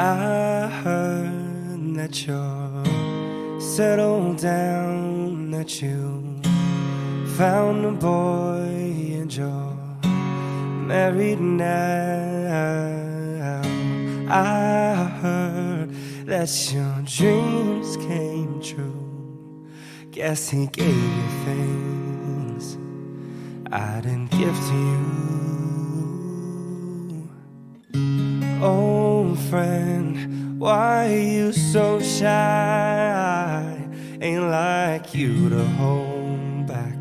I heard that you're settled down, that you found a boy and you're married now. I heard that your dreams came true. Guess he gave you things I didn't give to you. Old friend, why are you so shy? Ain't like you to hold back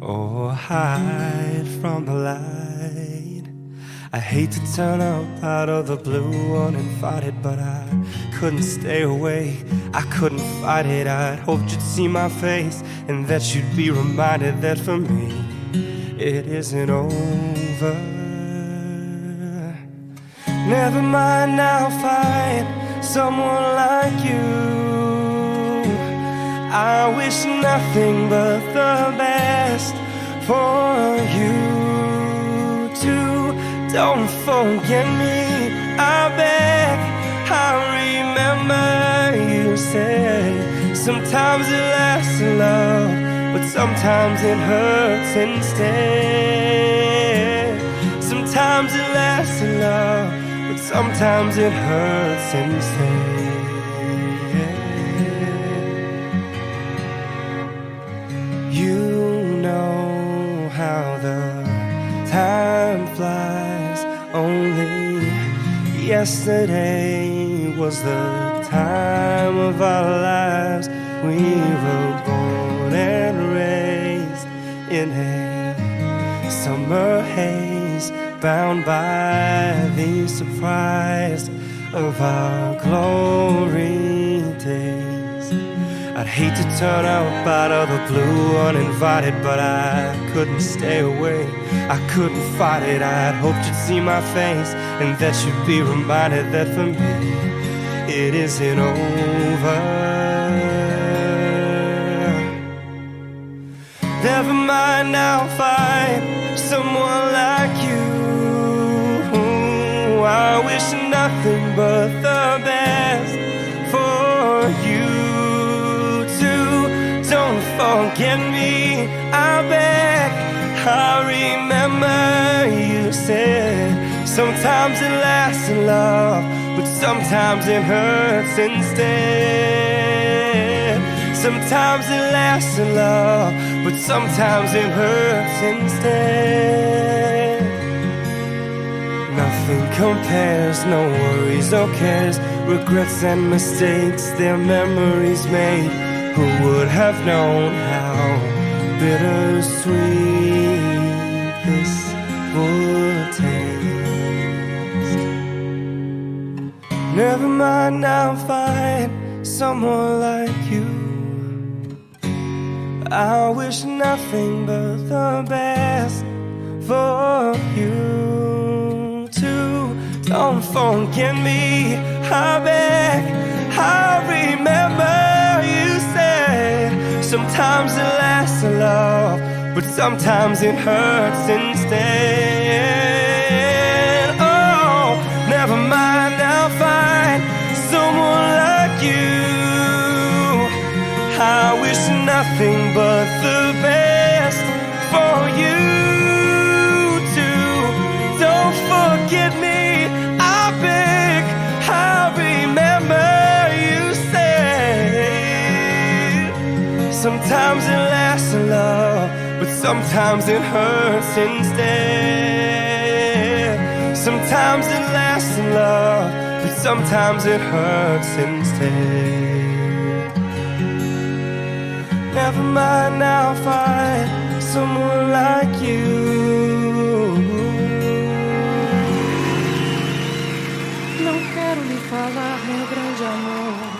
or hide from the light. I hate to turn up out of the blue uninvited, but I couldn't stay away. I couldn't fight it. I'd hoped you'd see my face and that you'd be reminded that for me it isn't over. Never mind, I'll find someone like you. I wish nothing but the best for you too. Don't forget me, I beg. I remember you said sometimes it lasts in love, but sometimes it hurts instead. Sometimes it lasts in love, but sometimes it hurts instead. You know how the time flies only yesterday was the time of our lives. We were born and raised in a summer haze, bound by the surprise of our glory days. I'd hate to turn up out of the blue uninvited, but I couldn't stay away. I couldn't fight it. I'd hoped you'd see my face and that you'd be reminded that for me it isn't over. Never mind, I'll find someone like you. I wish nothing but the best for you too. Don't forget me, I beg. I remember you said sometimes it lasts in love, but sometimes it hurts instead. Sometimes it lasts in love, but sometimes it hurts instead. Nothing compares, no worries or cares, regrets and mistakes, their memories made. Who would have known how? bittersweet this would taste. Never mind, I'll find someone like you. I wish nothing but the best for you. Don't forget me, I beg, I remember you said sometimes it lasts a love, but sometimes it hurts instead. Oh, never mind, I'll find someone like you. I wish nothing but the best sometimes it lasts in love, but sometimes it hurts instead. Sometimes it lasts in love, but sometimes it hurts instead. Never mind, I'll find someone like you. Não quero lhe falar, meu grande amor,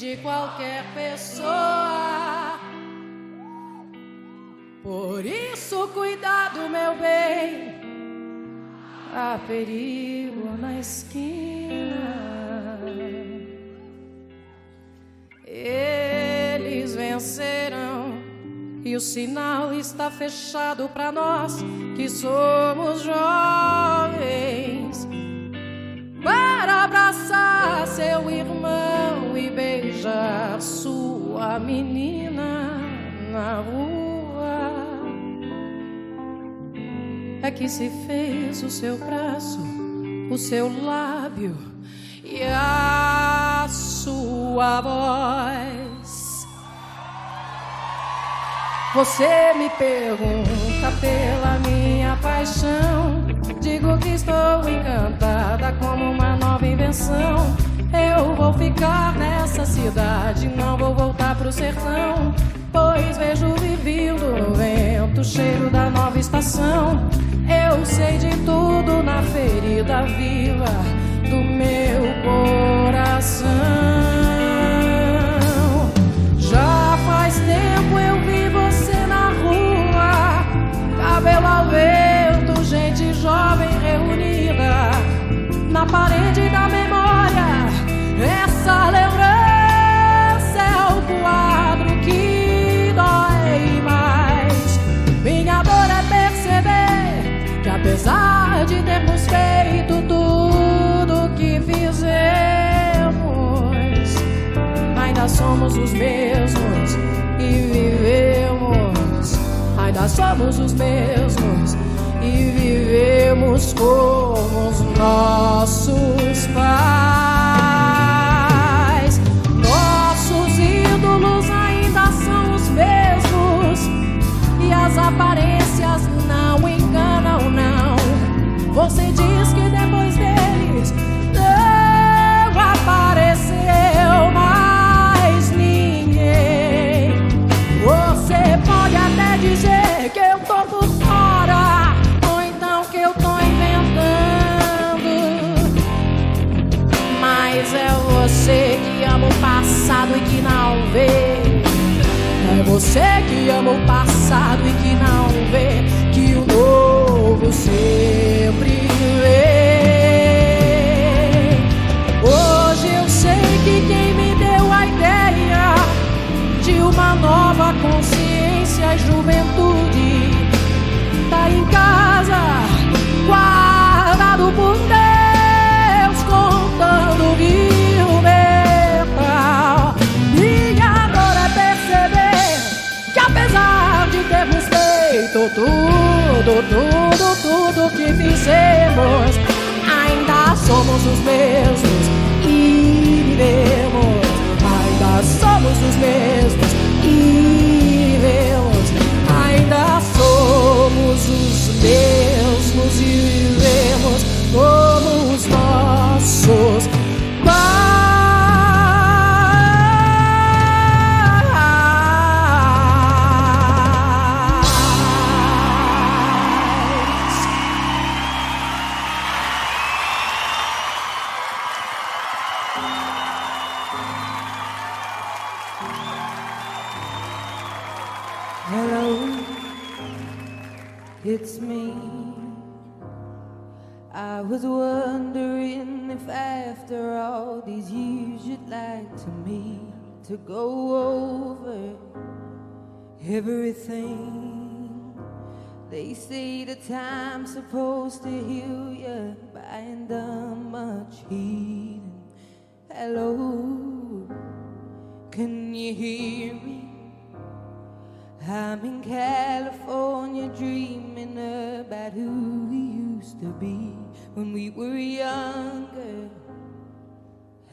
de qualquer pessoa. Por isso, cuidado, meu bem. Há perigo na esquina. Eles vencerão. E o sinal está fechado para nós que somos jovens. Para abraçar seu irmão e beijar sua menina na rua. É que se fez o seu braço, o seu lábio e a sua voz. Você me pergunta pela minha paixão. Digo que estou encantada como uma nova invenção. Eu cidade, não vou voltar pro sertão. Pois vejo vivindo no vento, cheiro da nova estação. Eu sei de tudo na ferida viva do meu coração. Ainda somos os mesmos e vivemos. Ainda somos os mesmos e vivemos como os nossos pais. Nossos ídolos ainda são os mesmos e as aparências vê. É você que ama o passado e que não vê que o novo sempre vem. Hoje eu sei que quem me deu a ideia de uma nova consciência e juventude tá em casa, tudo, tudo, tudo que fizemos, ainda somos os mesmos e vivemos. Ainda somos os mesmos like to to go over everything. They say the time's supposed to heal you by ain't done much healing. Hello, can you hear me? I'm in California dreaming about who we used to be when we were younger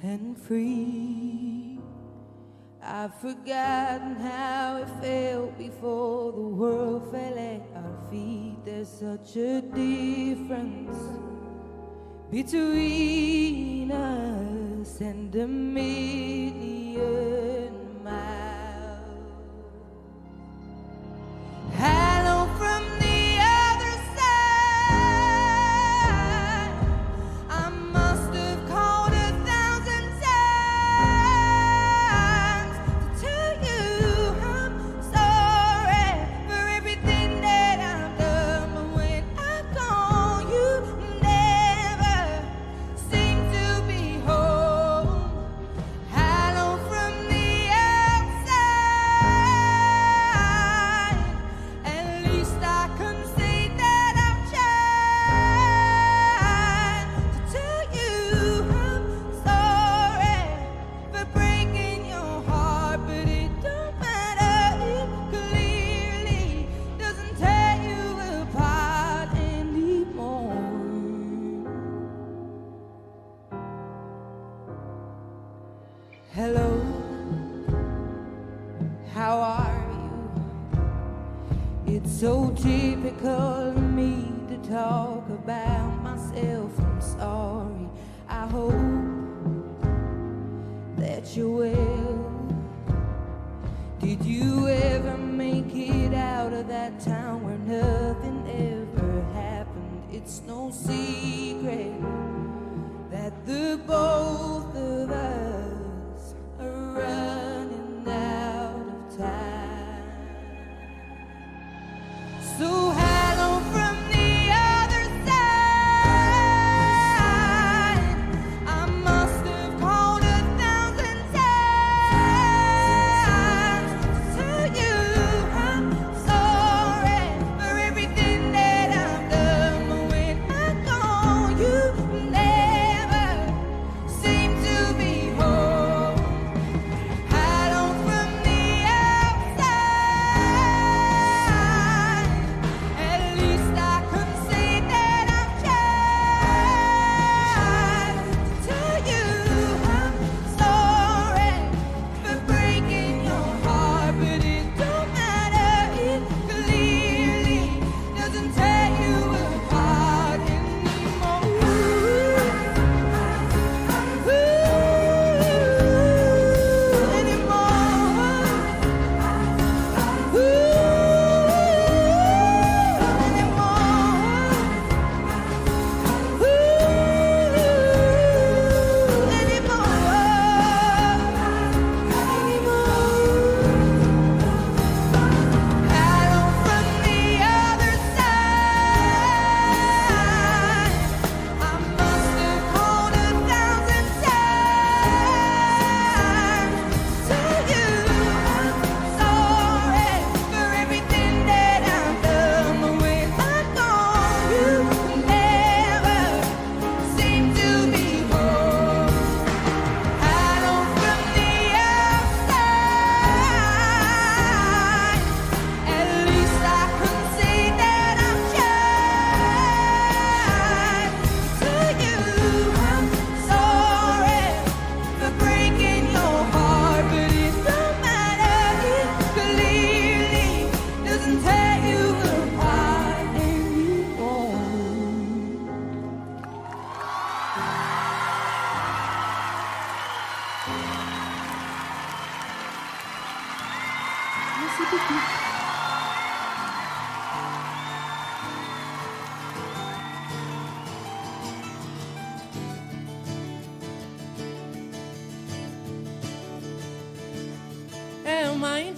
and free. I've forgotten how it felt before the world fell at our feet. There's such a difference between us and a million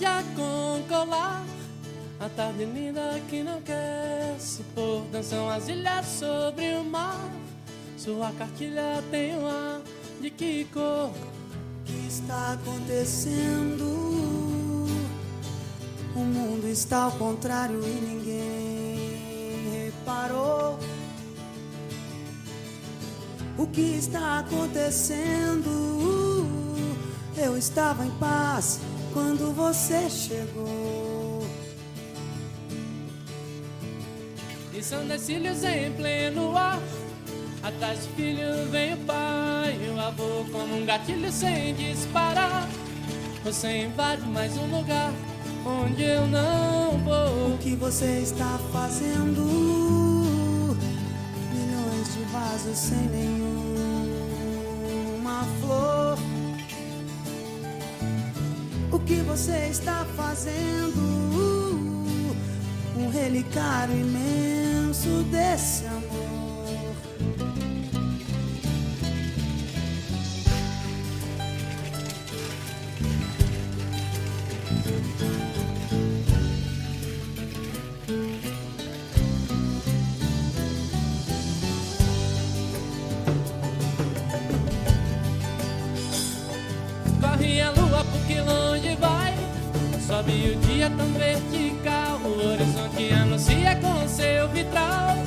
É uma índia com colar A tarde linda que não quer se pôr Dançam as ilhas sobre o mar Sua cartilha tem um ar de que cor O que está acontecendo? O mundo está ao contrário e ninguém reparou. O que está acontecendo? Eu estava em paz quando você chegou. E são decílios em pleno ar Atrás do filho vem o pai e o avô Como um gatilho sem disparar Você invade mais um lugar Onde eu não vou O que você está fazendo? Milhões de vasos sem nenhuma flor. Que você está fazendo? Um relicário imenso desse amor. Sobe o dia tão vertical O horizonte anuncia com seu vitral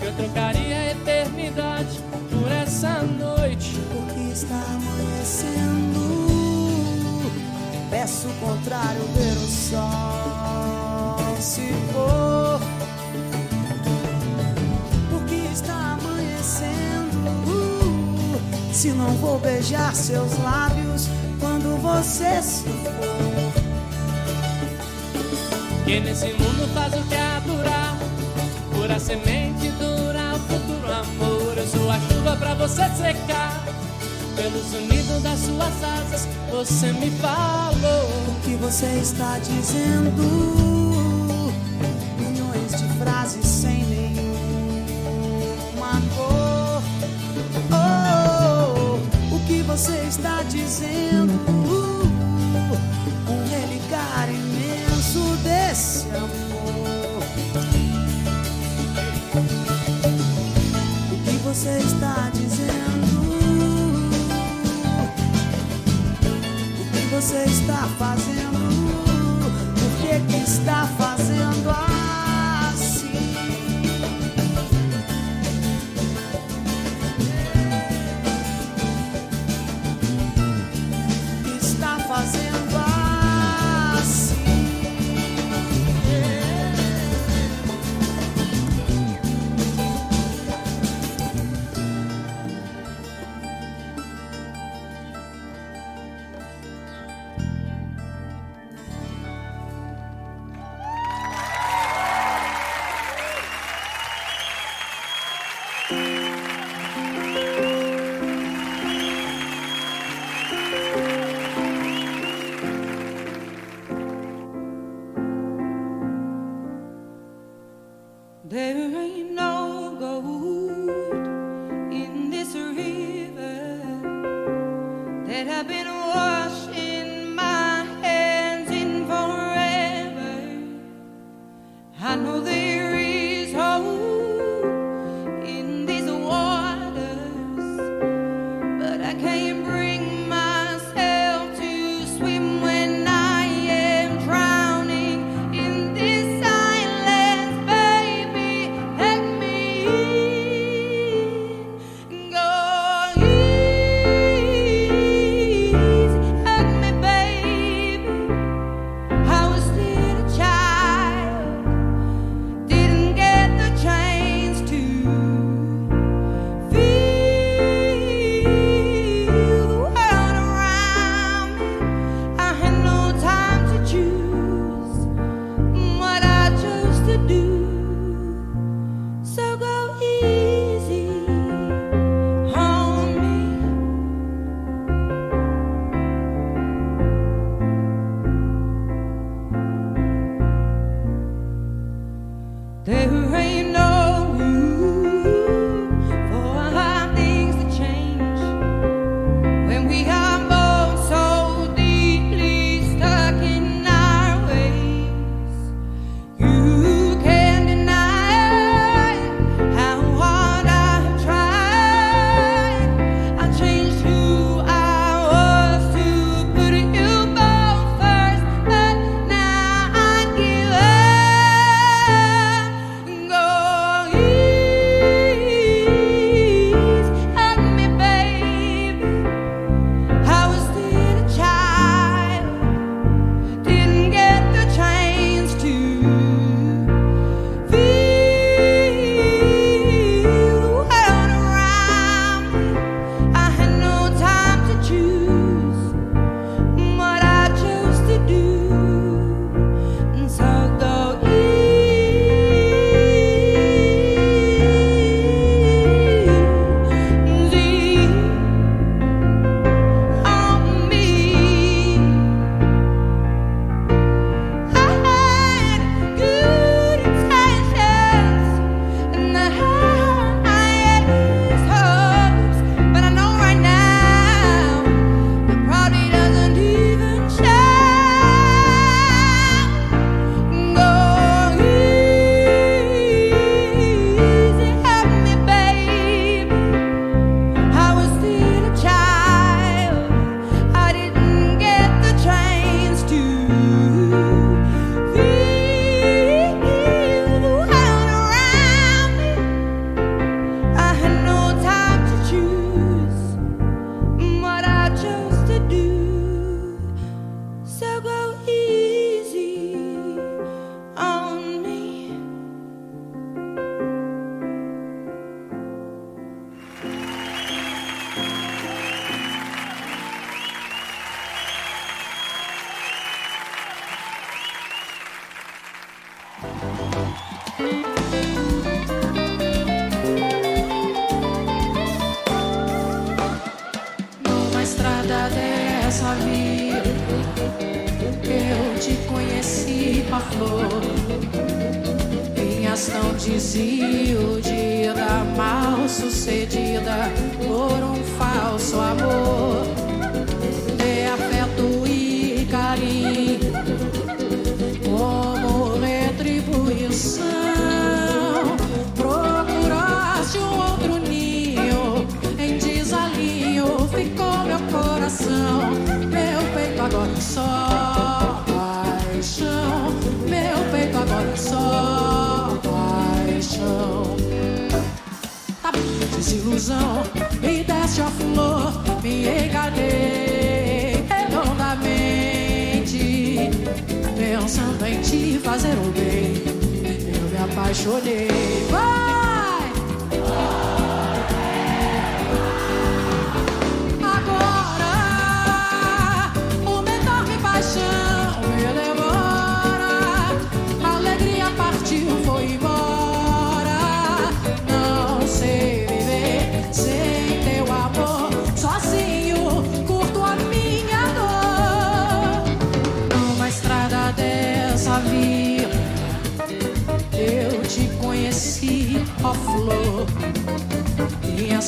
Que eu trocaria a eternidade por essa noite Porque está amanhecendo. Peço o contrário, ver o sol se pôr. Porque está amanhecendo. Se não vou beijar seus lábios quando você se for. Que nesse mundo faz o que adorar amor, a semente dura, o futuro amor. Eu sou a chuva pra você secar. Pelo sonido das suas asas, você me falou. O que você está dizendo? Milhões de frases sem nenhuma cor. Oh, o que você está dizendo? Um relicário você está dizendo? você está fazendo? Por que, que está fazendo? it happened. fazer um bem. Eu me apaixonei. Vai! Vai!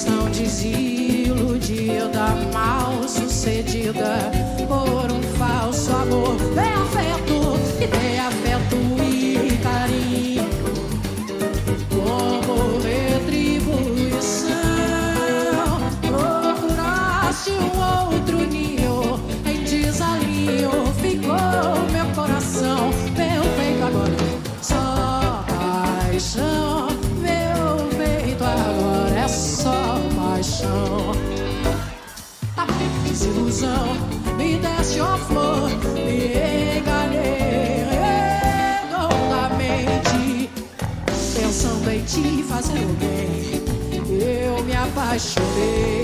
não desilude mal sucedida é por um falso amor. Vem a fé. vai chover.